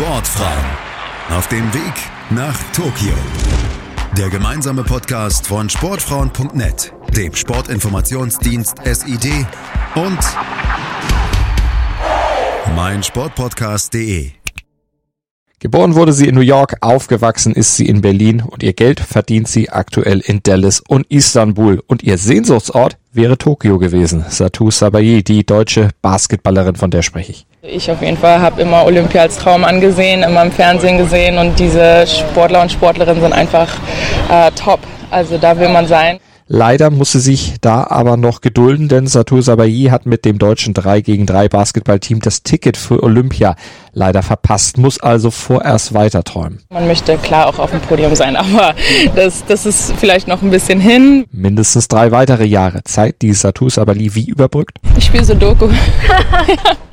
Sportfrauen auf dem Weg nach Tokio. Der gemeinsame Podcast von Sportfrauen.net, dem Sportinformationsdienst SID und meinsportpodcast.de. Geboren wurde sie in New York, aufgewachsen ist sie in Berlin und ihr Geld verdient sie aktuell in Dallas und Istanbul. Und ihr Sehnsuchtsort wäre Tokio gewesen. Satu Sabayi, die deutsche Basketballerin, von der spreche ich. Ich auf jeden Fall habe immer Olympia als Traum angesehen, immer im Fernsehen gesehen und diese Sportler und Sportlerinnen sind einfach äh, top. Also da will man sein. Leider musste sich da aber noch gedulden, denn Satur Sabayi hat mit dem deutschen 3 gegen 3 Basketballteam das Ticket für Olympia leider verpasst, muss also vorerst weiter träumen. Man möchte klar auch auf dem Podium sein, aber das, das ist vielleicht noch ein bisschen hin. Mindestens drei weitere Jahre Zeit, die Satur Sabayi wie überbrückt? Ich spiele Sudoku.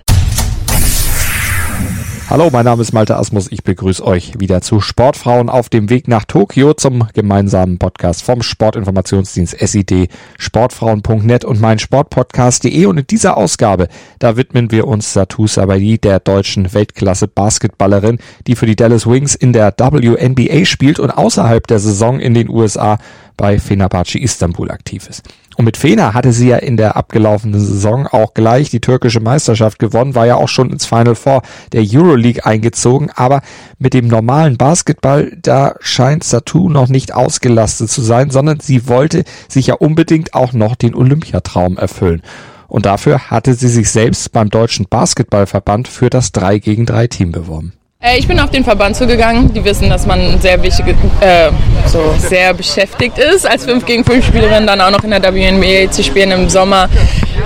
Hallo, mein Name ist Malte Asmus. Ich begrüße euch wieder zu Sportfrauen auf dem Weg nach Tokio zum gemeinsamen Podcast vom Sportinformationsdienst SID, sportfrauen.net und mein Sportpodcast.de. Und in dieser Ausgabe, da widmen wir uns Satu Sabadi, der deutschen Weltklasse Basketballerin, die für die Dallas Wings in der WNBA spielt und außerhalb der Saison in den USA bei Fenerbahce Istanbul aktiv ist. Und mit Fener hatte sie ja in der abgelaufenen Saison auch gleich die türkische Meisterschaft gewonnen, war ja auch schon ins Final Four der Euroleague eingezogen, aber mit dem normalen Basketball, da scheint Satu noch nicht ausgelastet zu sein, sondern sie wollte sich ja unbedingt auch noch den Olympiatraum erfüllen. Und dafür hatte sie sich selbst beim Deutschen Basketballverband für das 3 gegen 3 Team beworben. Äh, ich bin auf den Verband zugegangen. Die wissen, dass man sehr wichtig, äh, so sehr beschäftigt ist, als 5 gegen 5 Spielerin dann auch noch in der WNBA zu spielen im Sommer.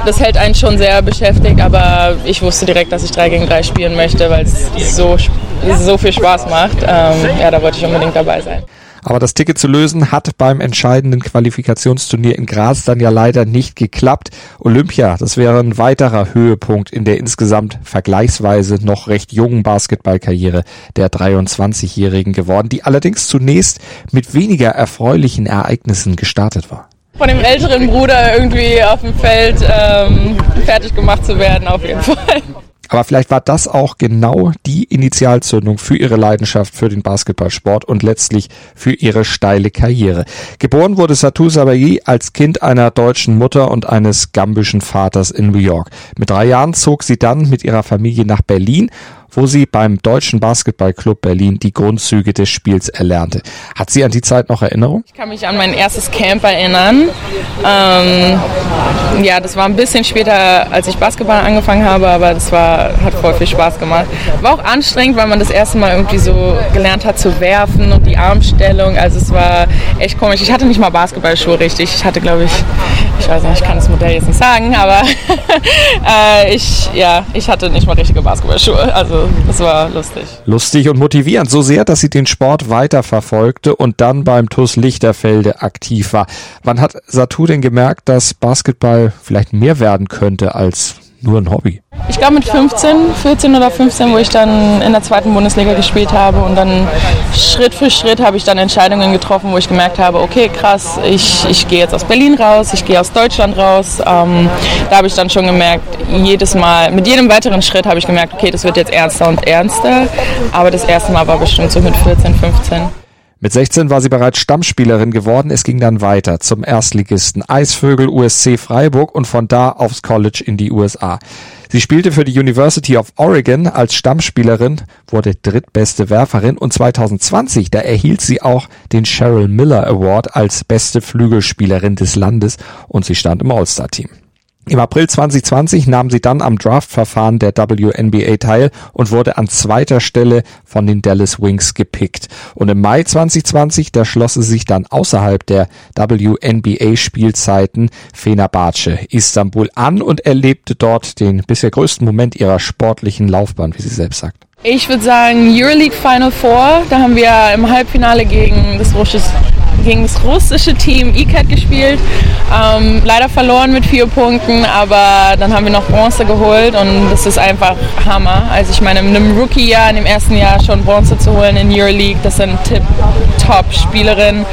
Das hält einen schon sehr beschäftigt, aber ich wusste direkt, dass ich 3 gegen 3 spielen möchte, weil es so, so viel Spaß macht. Ähm, ja, da wollte ich unbedingt dabei sein. Aber das Ticket zu lösen hat beim entscheidenden Qualifikationsturnier in Graz dann ja leider nicht geklappt. Olympia, das wäre ein weiterer Höhepunkt in der insgesamt vergleichsweise noch recht jungen Basketballkarriere der 23-Jährigen geworden, die allerdings zunächst mit weniger erfreulichen Ereignissen gestartet war von dem älteren Bruder irgendwie auf dem Feld ähm, fertig gemacht zu werden, auf jeden Fall. Aber vielleicht war das auch genau die Initialzündung für ihre Leidenschaft für den Basketballsport und letztlich für ihre steile Karriere. Geboren wurde Satou Sabayi als Kind einer deutschen Mutter und eines gambischen Vaters in New York. Mit drei Jahren zog sie dann mit ihrer Familie nach Berlin wo sie beim Deutschen Basketballclub Berlin die Grundzüge des Spiels erlernte. Hat sie an die Zeit noch Erinnerung? Ich kann mich an mein erstes Camp erinnern. Ähm, ja, das war ein bisschen später, als ich Basketball angefangen habe, aber das war, hat voll viel Spaß gemacht. War auch anstrengend, weil man das erste Mal irgendwie so gelernt hat zu werfen und die Armstellung. Also es war echt komisch. Ich hatte nicht mal Basketballschuhe richtig. Ich hatte, glaube ich, ich weiß nicht, ich kann das Modell jetzt nicht sagen, aber äh, ich, ja, ich hatte nicht mal richtige Basketballschuhe. Also das war lustig. Lustig und motivierend, so sehr, dass sie den Sport weiterverfolgte und dann beim TUS Lichterfelde aktiv war. Wann hat Satu denn gemerkt, dass Basketball vielleicht mehr werden könnte als nur ein Hobby? Ich glaube mit 15, 14 oder 15, wo ich dann in der zweiten Bundesliga gespielt habe und dann Schritt für Schritt habe ich dann Entscheidungen getroffen, wo ich gemerkt habe, okay krass, ich, ich gehe jetzt aus Berlin raus, ich gehe aus Deutschland raus. Ähm, da habe ich dann schon gemerkt, jedes Mal, mit jedem weiteren Schritt habe ich gemerkt, okay, das wird jetzt ernster und ernster. Aber das erste Mal war bestimmt so mit 14, 15. Mit 16 war sie bereits Stammspielerin geworden. Es ging dann weiter zum Erstligisten Eisvögel USC Freiburg und von da aufs College in die USA. Sie spielte für die University of Oregon als Stammspielerin, wurde drittbeste Werferin und 2020, da erhielt sie auch den Cheryl Miller Award als beste Flügelspielerin des Landes und sie stand im All-Star-Team. Im April 2020 nahm sie dann am Draftverfahren der WNBA teil und wurde an zweiter Stelle von den Dallas Wings gepickt. Und im Mai 2020, da schloss sie sich dann außerhalb der WNBA-Spielzeiten Fenerbahce Istanbul an und erlebte dort den bisher größten Moment ihrer sportlichen Laufbahn, wie sie selbst sagt. Ich würde sagen Euroleague Final Four. Da haben wir im Halbfinale gegen das russische gegen das russische Team ICAT gespielt. Ähm, leider verloren mit vier Punkten, aber dann haben wir noch Bronze geholt und das ist einfach Hammer. Also ich meine, in einem Rookie-Jahr, in dem ersten Jahr schon Bronze zu holen in Euroleague, das sind Tip-Top-Spielerinnen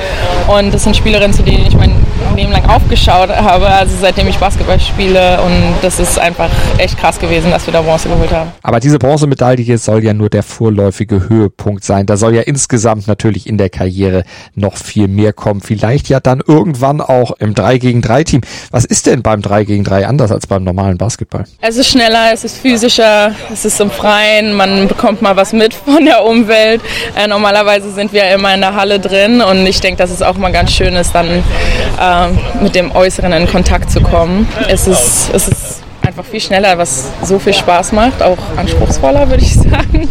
und das sind Spielerinnen, zu denen ich mein Leben lang aufgeschaut habe, also seitdem ich Basketball spiele und das ist einfach echt krass gewesen, dass wir da Bronze geholt haben. Aber diese Bronzemedaille soll ja nur der vorläufige Höhepunkt sein. Da soll ja insgesamt natürlich in der Karriere noch viel mehr kommen. Vielleicht ja dann irgendwann auch im 3 gegen 3 Team. Was ist denn beim 3 gegen 3 anders als beim normalen Basketball? Es ist schneller, es ist physischer, es ist im Freien, man bekommt mal was mit von der Umwelt. Äh, normalerweise sind wir immer in der Halle drin und ich denke, dass es auch mal ganz schön ist, dann äh, mit dem Äußeren in Kontakt zu kommen. Es ist, es ist einfach viel schneller, was so viel Spaß macht, auch anspruchsvoller, würde ich sagen.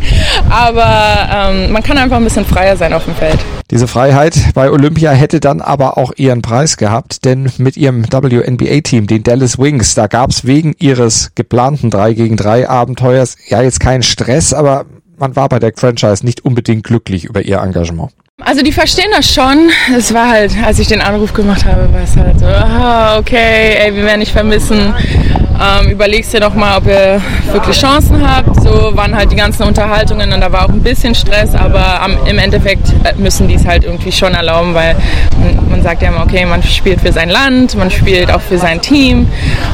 Aber ähm, man kann einfach ein bisschen freier sein auf dem Feld. Diese Freiheit bei Olympia hätte dann aber auch ihren Preis gehabt, denn mit ihrem WNBA-Team, den Dallas Wings, da gab es wegen ihres geplanten 3 gegen 3 Abenteuers ja jetzt keinen Stress, aber man war bei der Franchise nicht unbedingt glücklich über ihr Engagement. Also die verstehen das schon. Es war halt, als ich den Anruf gemacht habe, war es halt so, ah, okay, ey, wir werden dich vermissen. Ähm, überlegst dir doch mal, ob ihr wirklich Chancen habt. So waren halt die ganzen Unterhaltungen und da war auch ein bisschen Stress, aber am, im Endeffekt äh, müssen die es halt irgendwie schon erlauben, weil man, man sagt ja immer, okay, man spielt für sein Land, man spielt auch für sein Team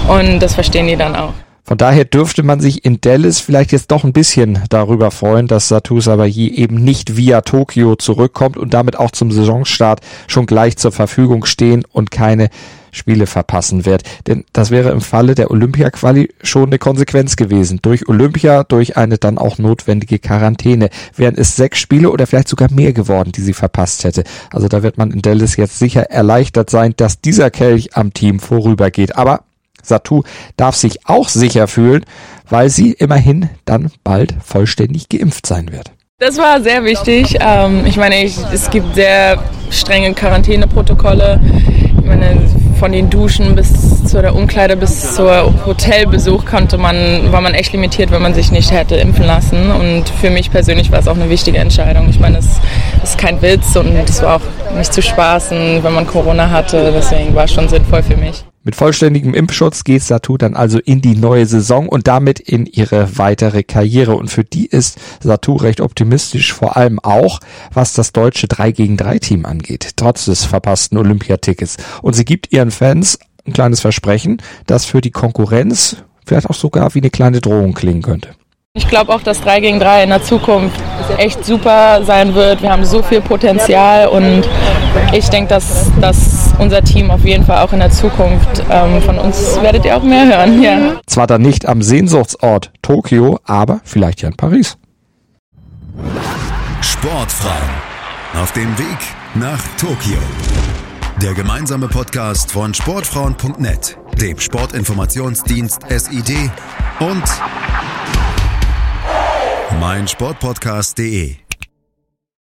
und das verstehen die dann auch. Von daher dürfte man sich in Dallas vielleicht jetzt doch ein bisschen darüber freuen, dass Satu Sabayi eben nicht via Tokio zurückkommt und damit auch zum Saisonstart schon gleich zur Verfügung stehen und keine Spiele verpassen wird. Denn das wäre im Falle der Olympia-Quali schon eine Konsequenz gewesen. Durch Olympia, durch eine dann auch notwendige Quarantäne wären es sechs Spiele oder vielleicht sogar mehr geworden, die sie verpasst hätte. Also da wird man in Dallas jetzt sicher erleichtert sein, dass dieser Kelch am Team vorübergeht. Aber Satu darf sich auch sicher fühlen, weil sie immerhin dann bald vollständig geimpft sein wird. Das war sehr wichtig. Ähm, ich meine, es gibt sehr strenge Quarantäneprotokolle. Ich meine, von den Duschen bis zu der Umkleide bis zur Hotelbesuch konnte man, war man echt limitiert, wenn man sich nicht hätte impfen lassen. Und für mich persönlich war es auch eine wichtige Entscheidung. Ich meine, es ist kein Witz und es war auch nicht zu spaßen, wenn man Corona hatte. Deswegen war es schon sinnvoll für mich. Mit vollständigem Impfschutz geht Satu dann also in die neue Saison und damit in ihre weitere Karriere. Und für die ist Satu recht optimistisch, vor allem auch, was das deutsche 3 gegen 3 Team angeht, trotz des verpassten Olympiatickets. Und sie gibt ihren Fans ein kleines Versprechen, das für die Konkurrenz vielleicht auch sogar wie eine kleine Drohung klingen könnte. Ich glaube auch, dass 3 gegen 3 in der Zukunft echt super sein wird. Wir haben so viel Potenzial und ich denke, dass, dass unser Team auf jeden Fall auch in der Zukunft ähm, von uns werdet ihr auch mehr hören. Ja. Zwar dann nicht am Sehnsuchtsort Tokio, aber vielleicht ja in Paris. Sportfrauen auf dem Weg nach Tokio. Der gemeinsame Podcast von Sportfrauen.net, dem Sportinformationsdienst SID und meinsportpodcast.de